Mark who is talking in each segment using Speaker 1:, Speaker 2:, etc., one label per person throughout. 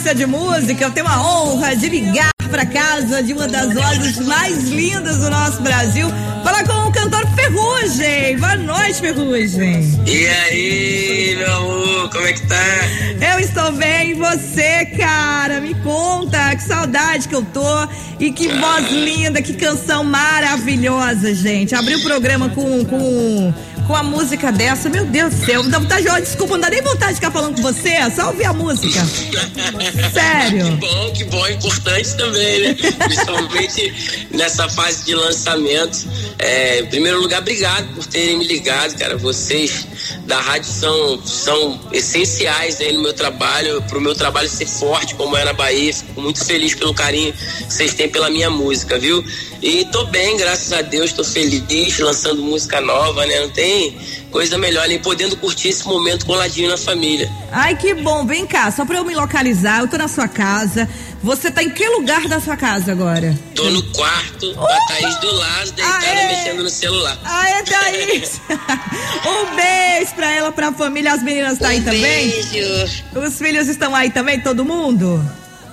Speaker 1: de música, eu tenho a honra de ligar para casa de uma das vozes mais lindas do nosso Brasil. Falar com o cantor Ferrugem. Boa noite, Ferrugem.
Speaker 2: E aí, meu amor, como é que tá?
Speaker 1: Eu estou bem, e você, cara? Me conta, que saudade que eu tô. E que ah. voz linda, que canção maravilhosa, gente. Abri o programa com, com com a música dessa, meu Deus do céu, dá vontade de, desculpa, não dá nem vontade de ficar falando com você, é só ouvir a música. Sério.
Speaker 2: Que bom, que bom, é importante também, né? Principalmente nessa fase de lançamento. É, em primeiro lugar, obrigado por terem me ligado, cara. Vocês da rádio são, são essenciais aí no meu trabalho, pro meu trabalho ser forte, como é na Bahia. Fico muito feliz pelo carinho que vocês têm pela minha música, viu? E tô bem, graças a Deus, tô feliz, lançando música nova, né? Não tem coisa melhor nem podendo curtir esse momento com o ladinho na família.
Speaker 1: Ai, que bom. Vem cá, só pra eu me localizar, eu tô na sua casa. Você tá em que lugar da sua casa agora?
Speaker 2: Tô no quarto, com a Thaís do lado, deitada Aê. mexendo no celular.
Speaker 1: Ah, é Thaís! um beijo pra ela, pra família. As meninas tá um aí também?
Speaker 2: Beijo.
Speaker 1: Os filhos estão aí também, todo mundo?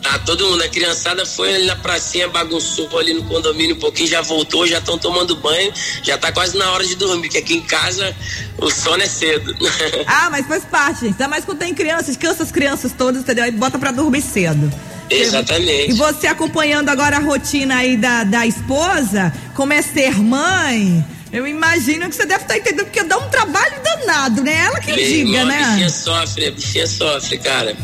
Speaker 2: Tá todo mundo, a criançada foi ali na pracinha, bagunçou ali no condomínio um pouquinho, já voltou, já estão tomando banho, já tá quase na hora de dormir, porque aqui em casa o sono é cedo.
Speaker 1: ah, mas faz parte, gente. Ainda mais quando tem crianças, cansa as crianças todas, entendeu? Aí bota pra dormir cedo.
Speaker 2: Exatamente.
Speaker 1: E você acompanhando agora a rotina aí da, da esposa, como é ser mãe, eu imagino que você deve estar tá entendendo, porque dá um trabalho danado, né? Ela que Meu diga, né?
Speaker 2: A bichinha sofre, a bichinha sofre, cara.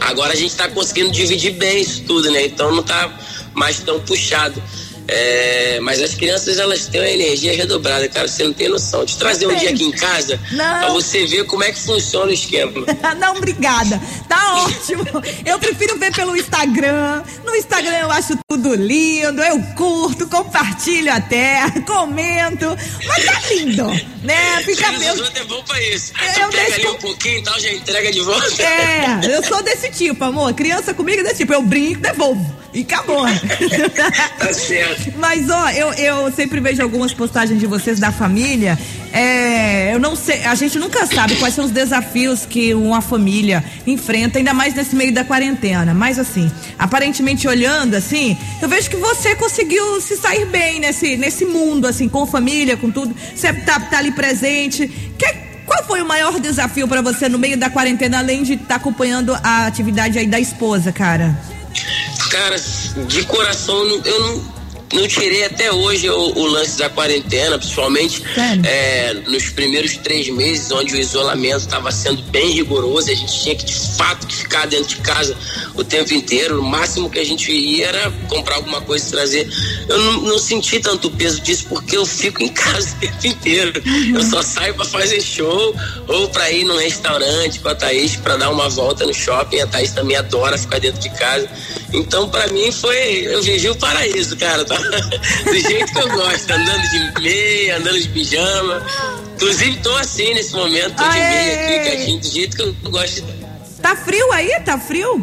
Speaker 2: Agora a gente tá conseguindo dividir bem isso tudo, né? Então não tá mais tão puxado. É, mas as crianças elas têm uma energia redobrada, cara. Você não tem noção. De trazer um dia aqui em casa não. pra você ver como é que funciona o esquema.
Speaker 1: não, obrigada. Tá ótimo. Eu prefiro ver pelo Instagram. No Instagram eu acho tudo lindo. Eu curto, compartilho até, comento. Mas tá lindo, né?
Speaker 2: Fica meu. É bom pra isso. Eu pega deixo... ali um pouquinho e tal, já entrega de volta.
Speaker 1: É, eu sou desse tipo, amor. Criança comigo é desse tipo. Eu brinco, devolvo. E acabou.
Speaker 2: tá certo.
Speaker 1: Mas, ó, eu, eu sempre vejo algumas postagens de vocês da família. É, eu não sei, a gente nunca sabe quais são os desafios que uma família enfrenta, ainda mais nesse meio da quarentena. Mas assim, aparentemente olhando assim, eu vejo que você conseguiu se sair bem nesse, nesse mundo, assim, com família, com tudo. Você tá, tá ali presente. Que, qual foi o maior desafio para você no meio da quarentena, além de estar tá acompanhando a atividade aí da esposa, cara?
Speaker 2: Cara, de coração, eu não não tirei até hoje o, o lance da quarentena, principalmente é, nos primeiros três meses, onde o isolamento estava sendo bem rigoroso, a gente tinha que de fato que ficar dentro de casa o tempo inteiro. O máximo que a gente ia era comprar alguma coisa e trazer. Eu não, não senti tanto peso disso porque eu fico em casa o tempo inteiro. Uhum. Eu só saio para fazer show ou para ir num restaurante com a Thaís para dar uma volta no shopping. A Thaís também adora ficar dentro de casa. Então, para mim, foi. Eu vivi o paraíso, cara. Tá? do jeito que eu gosto, andando de meia, andando de pijama. Inclusive tô assim nesse momento, tô de meia, clicadinho, do jeito que eu gosto.
Speaker 1: Tá frio aí? Tá frio?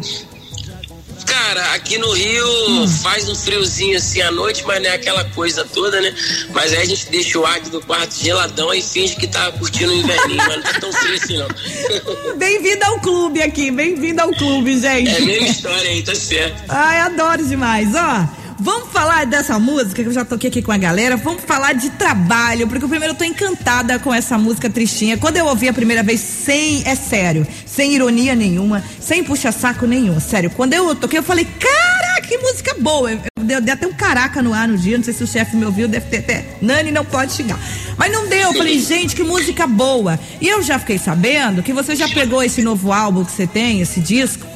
Speaker 2: Cara, aqui no Rio hum. faz um friozinho assim à noite, mas não é aquela coisa toda, né? Mas aí a gente deixa o ar do quarto geladão e finge que tá curtindo o inverninho, mas não tá tão frio assim não.
Speaker 1: Bem-vindo ao clube aqui, bem-vindo ao clube, gente.
Speaker 2: É a mesma história aí, tá certo.
Speaker 1: Ai, adoro demais, ó. Vamos falar dessa música que eu já toquei aqui com a galera. Vamos falar de trabalho, porque primeiro eu tô encantada com essa música tristinha. Quando eu ouvi a primeira vez, sem, é sério, sem ironia nenhuma, sem puxa-saco nenhum, sério. Quando eu toquei, eu falei, cara, que música boa. Eu dei até um caraca no ar no dia, não sei se o chefe me ouviu, deve ter até. Nani não pode xingar. Mas não deu, eu falei, gente, que música boa. E eu já fiquei sabendo que você já pegou esse novo álbum que você tem, esse disco,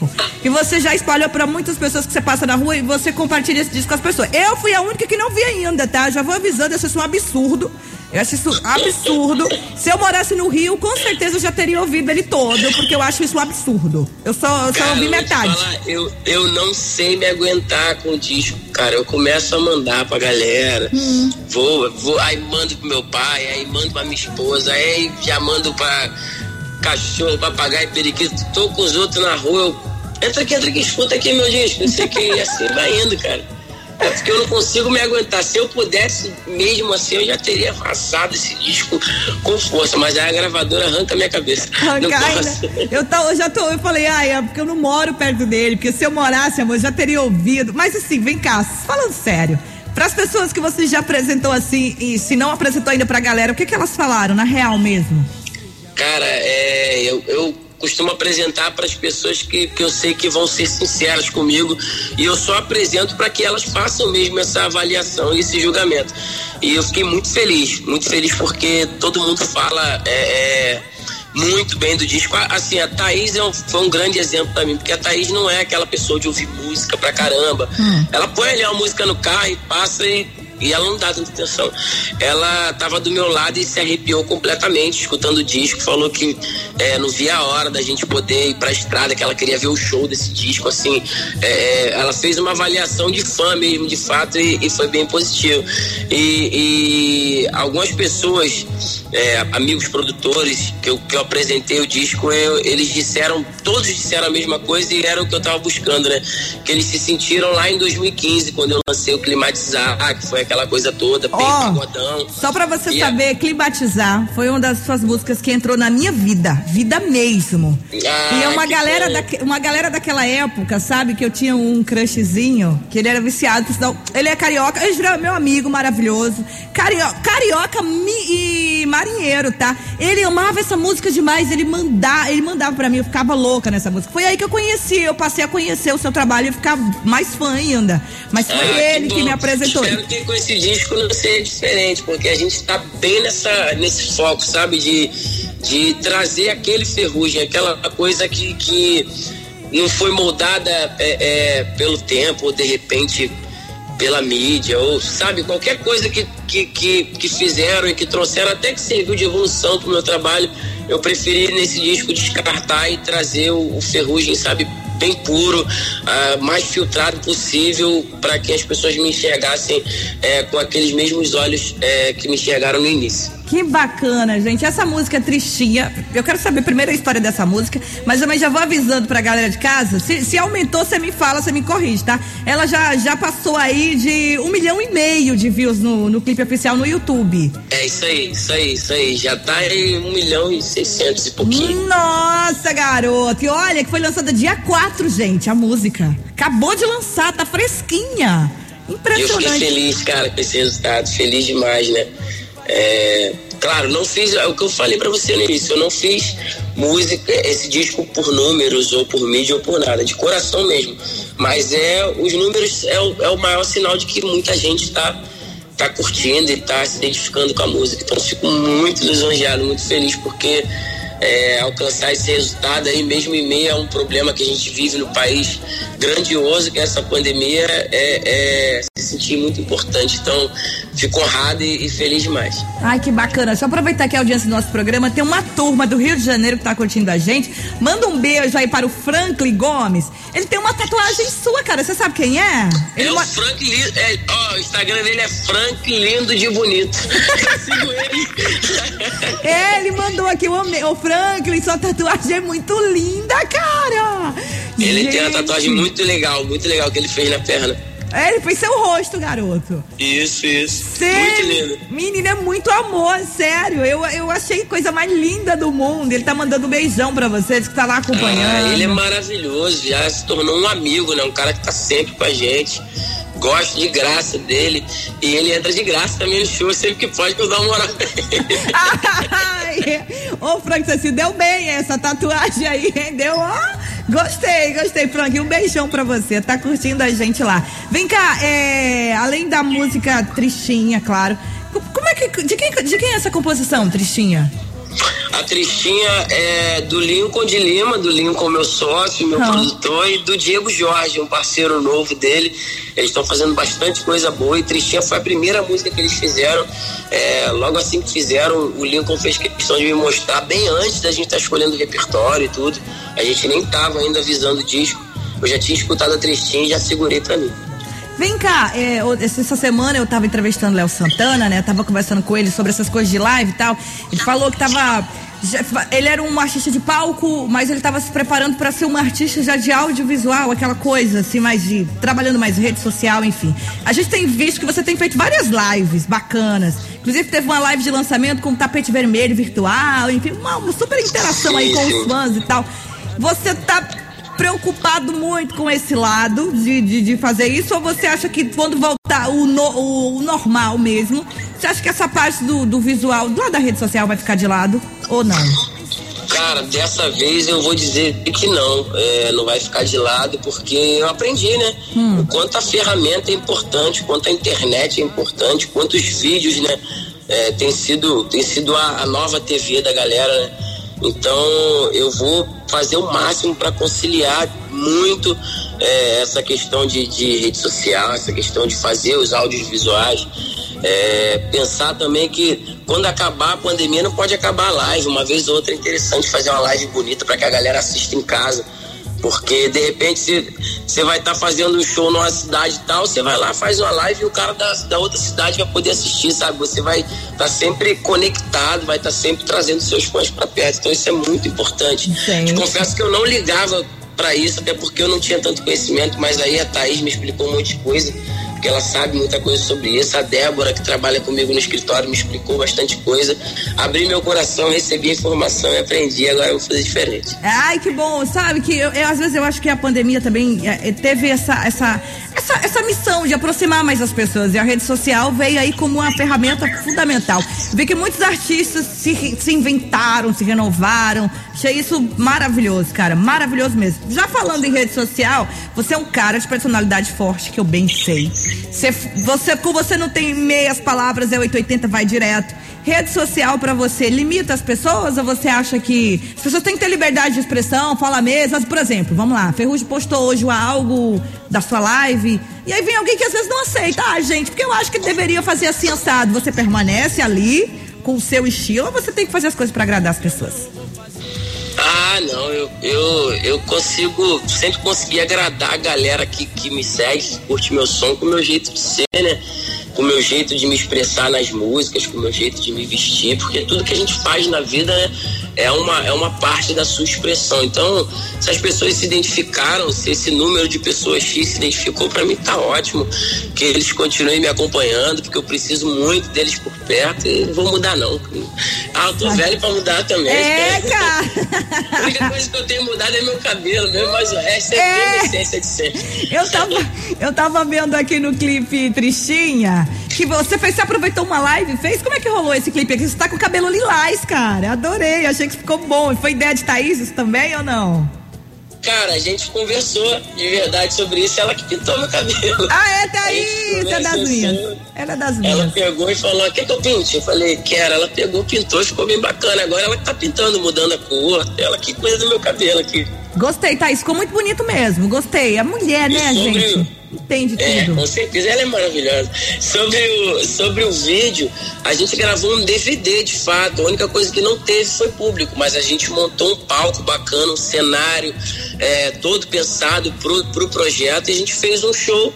Speaker 1: e você já espalhou para muitas pessoas que você passa na rua e você compartilha esse disco com as pessoas. Eu fui a única que não vi ainda, tá? Já vou avisando, eu isso um absurdo. Eu acho isso absurdo. Se eu morasse no Rio, com certeza eu já teria ouvido ele todo, porque eu acho isso um absurdo. Eu só, eu só ouvi metade.
Speaker 2: Falar, eu, eu não sei me aguentar com o disco, cara. Eu começo a mandar pra galera. Hum. Vou, vou, aí mando pro meu pai, aí mando pra minha esposa, aí já mando pra cachorro, papagaio, periquito. Tô com os outros na rua, eu. Entra aqui, entra aqui, escuta aqui meu disco, não sei o que, e assim vai indo, cara. Porque eu não consigo me aguentar. Se eu pudesse, mesmo assim, eu já teria passado esse disco com força, mas aí a gravadora arranca a minha cabeça. Arrancar,
Speaker 1: né? eu, tô, eu já tô, eu falei, ai, é porque eu não moro perto dele, porque se eu morasse, amor, eu já teria ouvido. Mas assim, vem cá, falando sério. Para as pessoas que você já apresentou assim, e se não apresentou ainda pra galera, o que, que elas falaram, na real mesmo?
Speaker 2: Cara, é, eu, eu costumo apresentar para as pessoas que, que eu sei que vão ser sinceras comigo e eu só apresento para que elas façam mesmo essa avaliação e esse julgamento. E eu fiquei muito feliz, muito feliz porque todo mundo fala é, é, muito bem do disco. Assim, a Thaís é um, foi um grande exemplo para mim, porque a Thaís não é aquela pessoa de ouvir música pra caramba. Hum. Ela põe ali uma música no carro e passa e e ela não dá tanta atenção. Ela estava do meu lado e se arrepiou completamente escutando o disco. Falou que é, não via a hora da gente poder ir para a estrada, que ela queria ver o show desse disco. Assim, é, ela fez uma avaliação de fã mesmo, de fato, e, e foi bem positivo. E, e algumas pessoas, é, amigos produtores, que eu, que eu apresentei o disco, eu, eles disseram, todos disseram a mesma coisa e era o que eu estava buscando, né? Que eles se sentiram lá em 2015, quando eu lancei o Climatizar, que foi aquela coisa toda, bem oh, pagodão.
Speaker 1: Só pra você e saber, a... Climatizar foi uma das suas músicas que entrou na minha vida, vida mesmo. Ah, e é uma galera, da, uma galera daquela época, sabe, que eu tinha um crushzinho, que ele era viciado, ele é carioca, ele é meu amigo maravilhoso, carioca, carioca e marinheiro, tá? Ele amava essa música demais, ele mandava, ele mandava pra mim, eu ficava louca nessa música. Foi aí que eu conheci, eu passei a conhecer o seu trabalho e ficar mais fã ainda. Mas foi ah, ele que, que me apresentou.
Speaker 2: Espero que com esse disco não seja diferente, porque a gente está bem nessa, nesse foco, sabe? De, de trazer aquele ferrugem, aquela coisa que, que não foi moldada é, é, pelo tempo, ou de repente pela mídia, ou sabe, qualquer coisa que, que, que, que fizeram e que trouxeram, até que serviu de evolução para o meu trabalho, eu preferi nesse disco descartar e trazer o, o ferrugem, sabe, bem puro, uh, mais filtrado possível, para que as pessoas me enxergassem é, com aqueles mesmos olhos é, que me enxergaram no início.
Speaker 1: Que bacana, gente. Essa música é tristinha. Eu quero saber primeiro a história dessa música, mas também já vou avisando pra galera de casa. Se, se aumentou, você me fala, você me corrige, tá? Ela já, já passou aí de um milhão e meio de views no, no clipe oficial no YouTube.
Speaker 2: É isso aí, isso aí, isso aí. Já tá em um milhão e seiscentos e pouquinho.
Speaker 1: Nossa, garoto. E olha que foi lançada dia 4, gente, a música. Acabou de lançar, tá fresquinha. Impressionante.
Speaker 2: Eu fiquei feliz, cara, com esse resultado. Feliz demais, né? É, claro, não fiz é o que eu falei para você no início, eu não fiz música, esse disco por números ou por mídia ou por nada, de coração mesmo. Mas é os números é o, é o maior sinal de que muita gente está tá curtindo e está se identificando com a música. Então fico muito lisonjeado, muito feliz porque é, alcançar esse resultado aí, mesmo em meio a um problema que a gente vive no país grandioso, que é essa pandemia, é, é se sentir muito importante. Então, fico honrado e, e, feliz demais.
Speaker 1: Ai, que bacana. Só aproveitar que a audiência do nosso programa tem uma turma do Rio de Janeiro que está curtindo a gente. Manda um beijo aí para o Franklin Gomes. Ele tem uma tatuagem sua, cara. Você sabe quem é?
Speaker 2: Ele é o Franklin. É, ó, o Instagram dele é Franklin Lindo de Bonito. Eu sigo ele.
Speaker 1: é, ele mandou aqui o, o Franklin, sua tatuagem é muito linda, cara.
Speaker 2: Ele gente. tem uma tatuagem muito legal, muito legal que ele fez na perna.
Speaker 1: É, ele fez seu rosto, garoto.
Speaker 2: Isso, isso. Sério? Muito lindo.
Speaker 1: Menina, é muito amor, sério. Eu, eu achei coisa mais linda do mundo. Ele tá mandando um beijão pra vocês que tá lá acompanhando.
Speaker 2: Ah, ele é maravilhoso, já se tornou um amigo, né? Um cara que tá sempre com a gente. Gosto de graça dele. E ele entra de graça também no show, sempre que pode, que eu dou uma moral
Speaker 1: Ô, Frank, você se deu bem essa tatuagem aí, rendeu, ó. Gostei, gostei, Frank. Um beijão pra você. Tá curtindo a gente lá. Vem cá, é, além da música tristinha, claro. Como é que. De quem, de quem é essa composição, tristinha?
Speaker 2: A Tristinha é do Lincoln de Lima, do Lincoln meu sócio, meu ah. produtor, e do Diego Jorge, um parceiro novo dele. Eles estão fazendo bastante coisa boa e Tristinha foi a primeira música que eles fizeram. É, logo assim que fizeram, o Lincoln fez questão de me mostrar bem antes da gente estar tá escolhendo o repertório e tudo. A gente nem tava ainda avisando o disco. Eu já tinha escutado a Tristinha e já segurei para mim.
Speaker 1: Vem cá, é, essa semana eu tava entrevistando Léo Santana, né? Eu tava conversando com ele sobre essas coisas de live e tal. Ele falou que tava ele era um artista de palco, mas ele estava se preparando para ser um artista já de audiovisual, aquela coisa assim, mais de trabalhando mais rede social, enfim. A gente tem visto que você tem feito várias lives bacanas. Inclusive teve uma live de lançamento com tapete vermelho virtual, enfim, uma, uma super interação aí com os fãs e tal. Você tá preocupado muito com esse lado de, de, de, fazer isso ou você acha que quando voltar o, no, o, o, normal mesmo, você acha que essa parte do, do visual lá da rede social vai ficar de lado ou não?
Speaker 2: Cara, dessa vez eu vou dizer que não, é, não vai ficar de lado, porque eu aprendi, né? Hum. O quanto a ferramenta é importante, o quanto a internet é importante, quanto os vídeos, né? É, tem sido, tem sido a, a nova TV da galera, né? Então eu vou fazer o máximo para conciliar muito é, essa questão de, de, rede social, essa questão de fazer os áudios visuais. É, pensar também que quando acabar a pandemia não pode acabar a live. Uma vez ou outra é interessante fazer uma live bonita para que a galera assista em casa. Porque de repente você vai estar tá fazendo um show numa cidade e tal, você vai lá, faz uma live e o cara da, da outra cidade vai poder assistir, sabe? Você vai estar tá sempre conectado, vai estar tá sempre trazendo seus fãs para perto. Então isso é muito importante. Te confesso que eu não ligava para isso, até porque eu não tinha tanto conhecimento, mas aí a Thaís me explicou um monte de coisa porque ela sabe muita coisa sobre isso. A Débora, que trabalha comigo no escritório, me explicou bastante coisa. Abri meu coração, recebi informação e aprendi. Agora eu vou fazer diferente.
Speaker 1: Ai, que bom. Sabe que eu, eu às vezes eu acho que a pandemia também é, teve essa, essa, essa, essa missão de aproximar mais as pessoas. E a rede social veio aí como uma ferramenta fundamental. Vi que muitos artistas se, se inventaram, se renovaram. Achei isso maravilhoso, cara. Maravilhoso mesmo. Já falando em rede social, você é um cara de personalidade forte, que eu bem sei. Você, você, com você não tem meias palavras, é 880, vai direto. Rede social para você limita as pessoas ou você acha que as pessoas têm que ter liberdade de expressão, fala mesmo? Mas, por exemplo, vamos lá, Ferrugem postou hoje algo da sua live e aí vem alguém que às vezes não aceita. Ah, gente, porque eu acho que deveria fazer assim assado. Você permanece ali com o seu estilo ou você tem que fazer as coisas para agradar as pessoas?
Speaker 2: Ah, não, eu, eu, eu consigo, sempre consegui agradar a galera que, que me segue, que curte meu som com o meu jeito de ser, né? Com o meu jeito de me expressar nas músicas, com o meu jeito de me vestir, porque tudo que a gente faz na vida é, uma, é uma parte da sua expressão. Então, se as pessoas se identificaram, se esse número de pessoas X se identificou, para mim tá ótimo. Que eles continuem me acompanhando, porque eu preciso muito deles por perto e não vou mudar, não. Ah, eu tô velho pra mudar também.
Speaker 1: É, cara.
Speaker 2: A única coisa que eu tenho mudado é meu cabelo mesmo, mas o resto é, é. a essência de sempre.
Speaker 1: Eu tava, eu tava vendo aqui no clipe Tristinha que você fez, você aproveitou uma live, fez? Como é que rolou esse clipe aqui? Você tá com o cabelo lilás, cara. Adorei, achei que ficou bom. Foi ideia de Thaís isso também ou não?
Speaker 2: Cara, a gente conversou de verdade sobre isso, ela que pintou meu cabelo.
Speaker 1: Ah, é, Thaís, é das minhas. Ela é das minhas.
Speaker 2: Ela pegou e falou, quer que eu pinte? Eu falei, quero. Ela pegou, pintou ficou bem bacana. Agora ela tá pintando, mudando a cor. Ela que coisa do meu cabelo aqui.
Speaker 1: Gostei, Thaís, ficou muito bonito mesmo, gostei. A mulher, e né, gente? Entende
Speaker 2: é,
Speaker 1: tudo.
Speaker 2: Com certeza, ela é maravilhosa. Sobre o, sobre o vídeo, a gente gravou um DVD de fato. A única coisa que não teve foi público, mas a gente montou um palco bacana, um cenário é, todo pensado pro, pro projeto e a gente fez um show.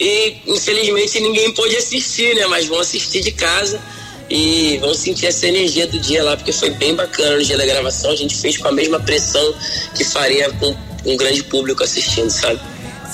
Speaker 2: E infelizmente ninguém pôde assistir, né? Mas vão assistir de casa e vão sentir essa energia do dia lá, porque foi bem bacana no dia da gravação. A gente fez com a mesma pressão que faria com um grande público assistindo, sabe?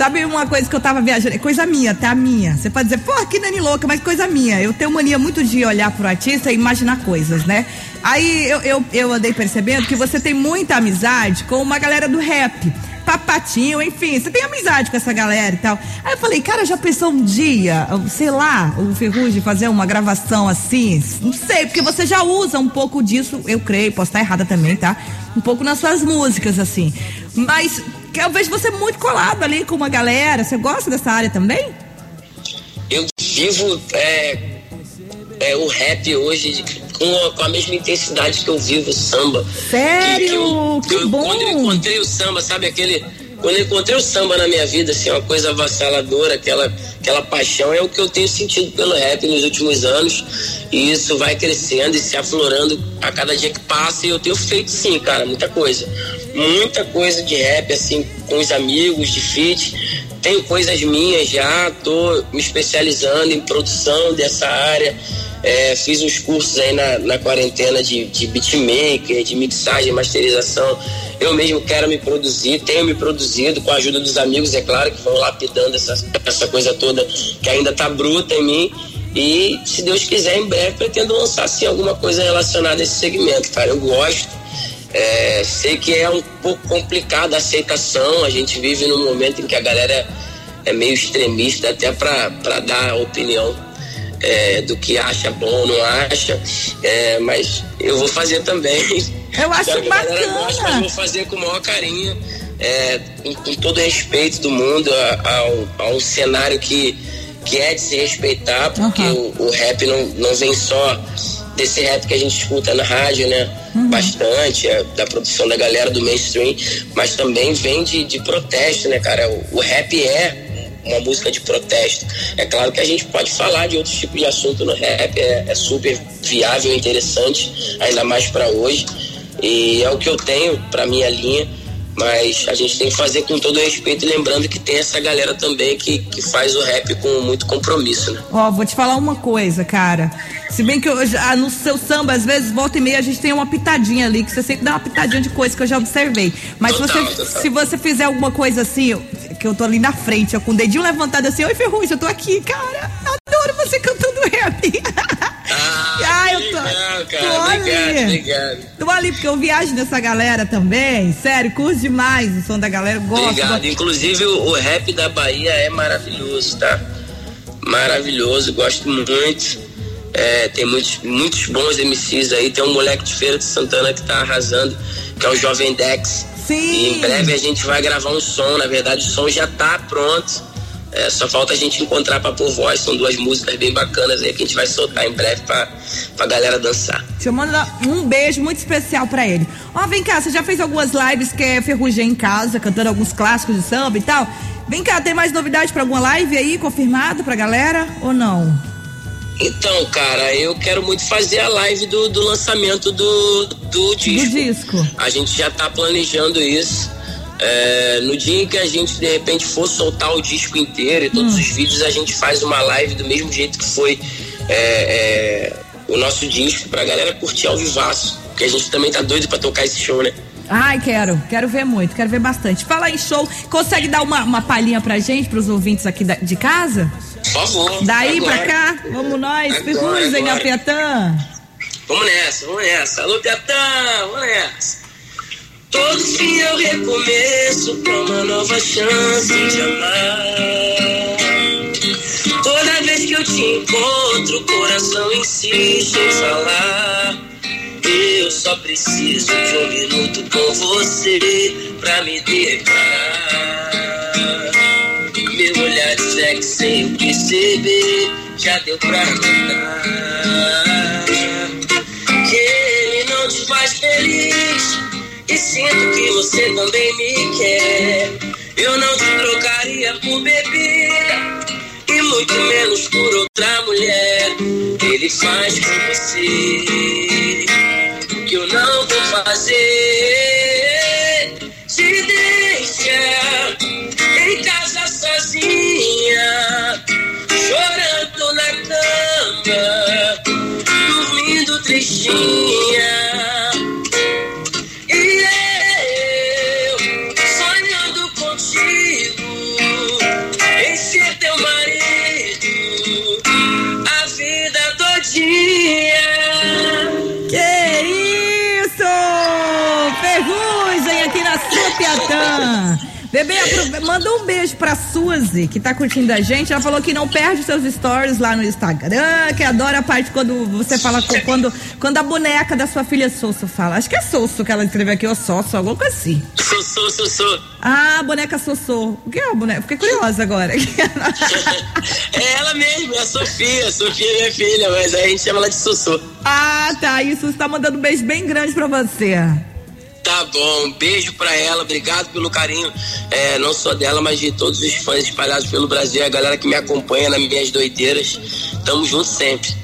Speaker 1: Sabe uma coisa que eu tava viajando? É coisa minha, tá? Minha. Você pode dizer, pô, que Dani louca, mas coisa minha. Eu tenho mania muito de olhar pro artista e imaginar coisas, né? Aí eu, eu, eu andei percebendo que você tem muita amizade com uma galera do rap. Papatinho, enfim, você tem amizade com essa galera e tal. Aí eu falei, cara, já pensou um dia, sei lá, o Ferrugem fazer uma gravação assim? Não sei, porque você já usa um pouco disso, eu creio, posso estar errada também, tá? Um pouco nas suas músicas, assim. Mas eu vejo você muito colado ali com uma galera. Você gosta dessa área também?
Speaker 2: Eu vivo é, é, o rap hoje com a, com a, mesma intensidade que eu vivo o samba.
Speaker 1: Sério? Que, que, eu, que,
Speaker 2: eu,
Speaker 1: bom!
Speaker 2: Quando eu encontrei o samba, sabe aquele quando eu encontrei o samba na minha vida, assim, uma coisa avassaladora, aquela, aquela paixão, é o que eu tenho sentido pelo rap nos últimos anos. E isso vai crescendo e se aflorando a cada dia que passa. E eu tenho feito, sim, cara, muita coisa. Muita coisa de rap, assim, com os amigos, de feat. Tenho coisas minhas já, tô me especializando em produção dessa área. É, fiz uns cursos aí na, na quarentena de, de beatmaker, de mixagem, masterização. Eu mesmo quero me produzir, tenho me produzido com a ajuda dos amigos, é claro, que vão lapidando essa, essa coisa toda que ainda tá bruta em mim. E se Deus quiser, em breve pretendo lançar assim alguma coisa relacionada a esse segmento, cara. Eu gosto. É, sei que é um pouco complicado a aceitação. A gente vive num momento em que a galera é meio extremista até para dar opinião é, do que acha bom ou não acha. É, mas eu vou fazer também.
Speaker 1: Eu acho bacana.
Speaker 2: Que a goste, mas vou fazer com o maior carinho, é, com, com, todo respeito do mundo a, um cenário que, que é de se respeitar, porque uhum. o, o, rap não, não vem só desse rap que a gente escuta na rádio, né? Uhum. Bastante, é, da produção da galera do mainstream, mas também vem de, de protesto, né, cara? O, o rap é uma música de protesto. É claro que a gente pode falar de outros tipos de assunto no rap, é, é super viável e interessante, ainda mais para hoje. E é o que eu tenho para minha linha, mas a gente tem que fazer com todo respeito, lembrando que tem essa galera também que, que faz o rap com muito compromisso, né?
Speaker 1: Ó, oh, vou te falar uma coisa, cara. Se bem que eu, ah, no seu samba, às vezes, volta e meia, a gente tem uma pitadinha ali, que você sempre dá uma pitadinha de coisa que eu já observei. Mas total, se, você, total. se você fizer alguma coisa assim, que eu tô ali na frente, ó, com o dedinho levantado assim, oi Ferrugem, eu tô aqui, cara, adoro você cantando rap.
Speaker 2: cara. Obrigado, obrigado.
Speaker 1: Tô ali porque eu viajo nessa galera também, sério, curso demais o som da galera, gosto.
Speaker 2: Obrigado, inclusive o, o rap da Bahia é maravilhoso, tá? Maravilhoso, gosto muito. É, tem muitos, muitos bons MCs aí. Tem um moleque de Feira de Santana que tá arrasando, que é o Jovem Dex.
Speaker 1: Sim.
Speaker 2: E em breve a gente vai gravar um som. Na verdade, o som já tá pronto. É, só falta a gente encontrar pra pôr voz. São duas músicas bem bacanas aí que a gente vai soltar em breve pra, pra galera dançar.
Speaker 1: Deixa eu mandar um beijo muito especial pra ele. Ó, oh, vem cá, você já fez algumas lives que é Ferrugem em casa, cantando alguns clássicos de samba e tal? Vem cá, tem mais novidade pra alguma live aí, confirmado pra galera ou não?
Speaker 2: Então, cara, eu quero muito fazer a live do, do lançamento do, do disco.
Speaker 1: Do disco.
Speaker 2: A gente já tá planejando isso. É, no dia em que a gente de repente for soltar o disco inteiro e todos hum. os vídeos, a gente faz uma live do mesmo jeito que foi é, o nosso disco, pra galera curtir ao vivaço. Porque a gente também tá doido pra tocar esse show, né?
Speaker 1: Ai, quero, quero ver muito, quero ver bastante. Fala em show, consegue dar uma, uma palhinha pra gente, pros ouvintes aqui da, de casa?
Speaker 2: Por favor.
Speaker 1: Daí agora. pra cá, vamos nós, Firruz em Piatã.
Speaker 2: Vamos nessa, vamos nessa. Alô, Piatã, vamos nessa. Todo dia eu recomeço pra uma nova chance de amar. Toda vez que eu te encontro, o coração insiste em falar. Eu só preciso de um minuto com você pra me declarar. Meu olhar de sexo sem perceber, já deu pra notar. Que ele não te faz feliz. E sinto que você também me quer. Eu não te trocaria por bebida. E muito menos por outra mulher. Ele faz com você que eu não vou fazer. Te deixa em casa sozinha, chorando na cama, dormindo tristinha.
Speaker 1: Bebê, manda um beijo pra Suzy, que tá curtindo a gente. Ela falou que não perde seus stories lá no Instagram, que adora a parte quando você fala quando, quando a boneca da sua filha Sosso fala. Acho que é Sosso que ela escreveu aqui, ou Sosso, alguma coisa assim.
Speaker 2: Sosso, Sosso.
Speaker 1: Ah, boneca Sosso. O que é a boneca? Fiquei curiosa agora.
Speaker 2: é ela mesmo, é a Sofia. A Sofia é minha filha, mas a gente chama ela de Sosso.
Speaker 1: Ah, tá. Isso está mandando um beijo bem grande pra você.
Speaker 2: Tá bom, um beijo pra ela, obrigado pelo carinho, é, não só dela, mas de todos os fãs espalhados pelo Brasil, a galera que me acompanha nas minhas doideiras. Tamo junto sempre.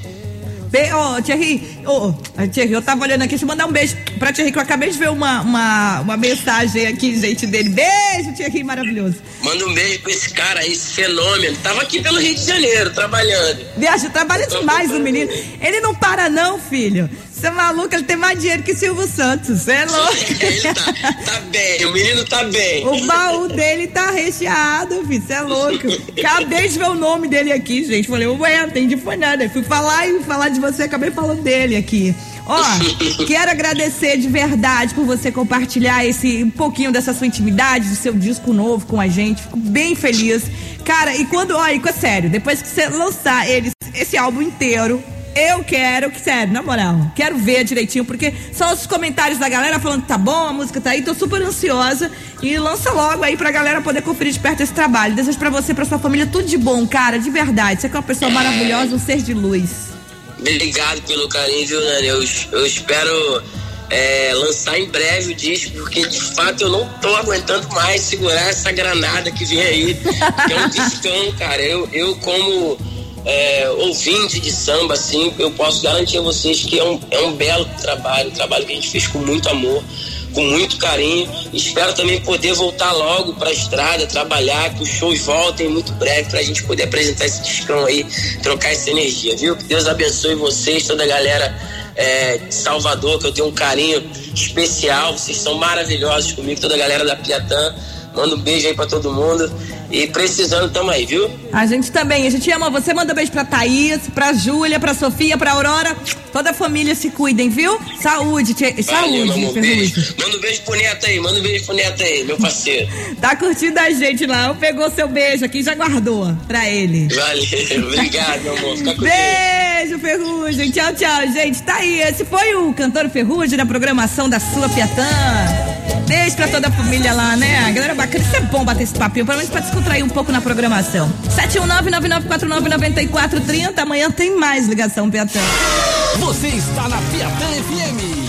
Speaker 1: Ô, oh, Thierry, oh, Thierry, eu tava olhando aqui, deixa eu mandar um beijo pra Thierry, que eu acabei de ver uma, uma, uma mensagem aqui, gente, dele. Beijo, Thierry, maravilhoso.
Speaker 2: Manda um beijo pra esse cara aí, esse fenômeno. Tava aqui pelo Rio de Janeiro, trabalhando.
Speaker 1: Viaja, trabalha demais o menino. Ele não para não, filho. Você é maluco, ele tem mais dinheiro que Silvio Santos. Você é louco.
Speaker 2: ele tá, tá, bem, o menino tá bem.
Speaker 1: O baú dele tá recheado, filho. Você é louco. Acabei de ver o nome dele aqui, gente. Falei, ué, não entendi foi nada. Fui falar e falar de você, acabei falando dele aqui. Ó, quero agradecer de verdade por você compartilhar esse um pouquinho dessa sua intimidade, do seu disco novo com a gente. Fico bem feliz. Cara, e quando, olha, sério, depois que você lançar ele, esse álbum inteiro, eu quero, que sério, na moral, quero ver direitinho, porque são os comentários da galera falando que tá bom, a música tá aí, tô super ansiosa. E lança logo aí pra galera poder conferir de perto esse trabalho. Desejo pra você, pra sua família, tudo de bom, cara, de verdade. Você é uma pessoa maravilhosa, um ser de luz.
Speaker 2: Obrigado pelo carinho, viu, Nani? Eu, eu espero é, lançar em breve o disco, porque de fato eu não tô aguentando mais segurar essa granada que vem aí. Que é um discão, cara. Eu, eu como é, ouvinte de samba, assim, eu posso garantir a vocês que é um, é um belo trabalho, um trabalho que a gente fez com muito amor, com muito carinho. Espero também poder voltar logo para a estrada, trabalhar, que os shows voltem muito breve para a gente poder apresentar esse discão aí, trocar essa energia, viu? Que Deus abençoe vocês, toda a galera é, de Salvador, que eu tenho um carinho especial. Vocês são maravilhosos comigo, toda a galera da Piatã. Manda um beijo aí pra todo mundo. E precisando, tamo aí, viu?
Speaker 1: A gente também, a gente ama você. Manda um beijo pra Thaís, pra Júlia, pra Sofia, pra Aurora. Toda a família se cuidem, viu? Saúde, tia... saúde,
Speaker 2: Valeu, beijo. Manda um beijo pro Neto aí, manda um beijo pro Neto aí, meu parceiro.
Speaker 1: tá curtindo a gente lá. Pegou seu beijo aqui já guardou pra ele.
Speaker 2: Valeu, obrigado, meu amor. Fica com
Speaker 1: Beijo, Ferrugem. Tchau, tchau, gente. Tá aí. Esse foi o cantor Ferrugem na programação da sua Piatã. Beijo pra toda a família lá, né? A galera bacana, isso é bom bater esse papinho, pelo menos pra descontrair um pouco na programação. 71999499430. Amanhã tem mais ligação, Piatã.
Speaker 3: Você está na Piatã FM.